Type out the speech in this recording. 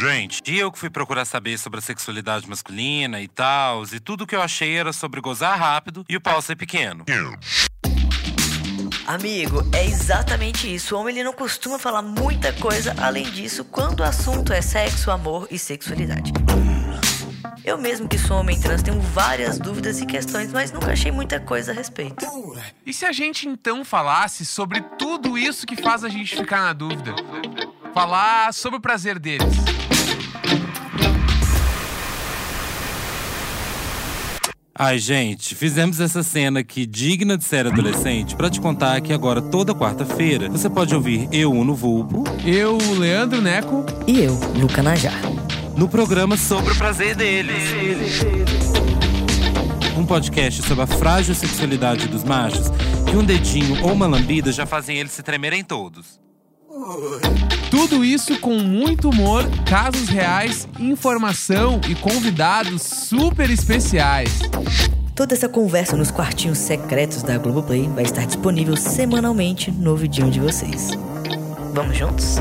Gente, e eu que fui procurar saber sobre a sexualidade masculina e tal, e tudo que eu achei era sobre gozar rápido e o pau ser pequeno. Amigo, é exatamente isso. O homem ele não costuma falar muita coisa além disso quando o assunto é sexo, amor e sexualidade. Eu mesmo que sou homem trans tenho várias dúvidas e questões, mas nunca achei muita coisa a respeito. E se a gente então falasse sobre tudo isso que faz a gente ficar na dúvida? Falar sobre o prazer deles. Ai, gente, fizemos essa cena aqui digna de ser adolescente pra te contar que agora, toda quarta-feira, você pode ouvir eu, no Vulpo, Eu, Leandro Neco, E eu, Luca Najar. no programa sobre o prazer deles. Um podcast sobre a frágil sexualidade dos machos, que um dedinho ou uma lambida já fazem eles se tremerem todos. Tudo isso com muito humor, casos reais, informação e convidados super especiais. Toda essa conversa nos quartinhos secretos da Globoplay vai estar disponível semanalmente no vidinho de vocês. Vamos juntos?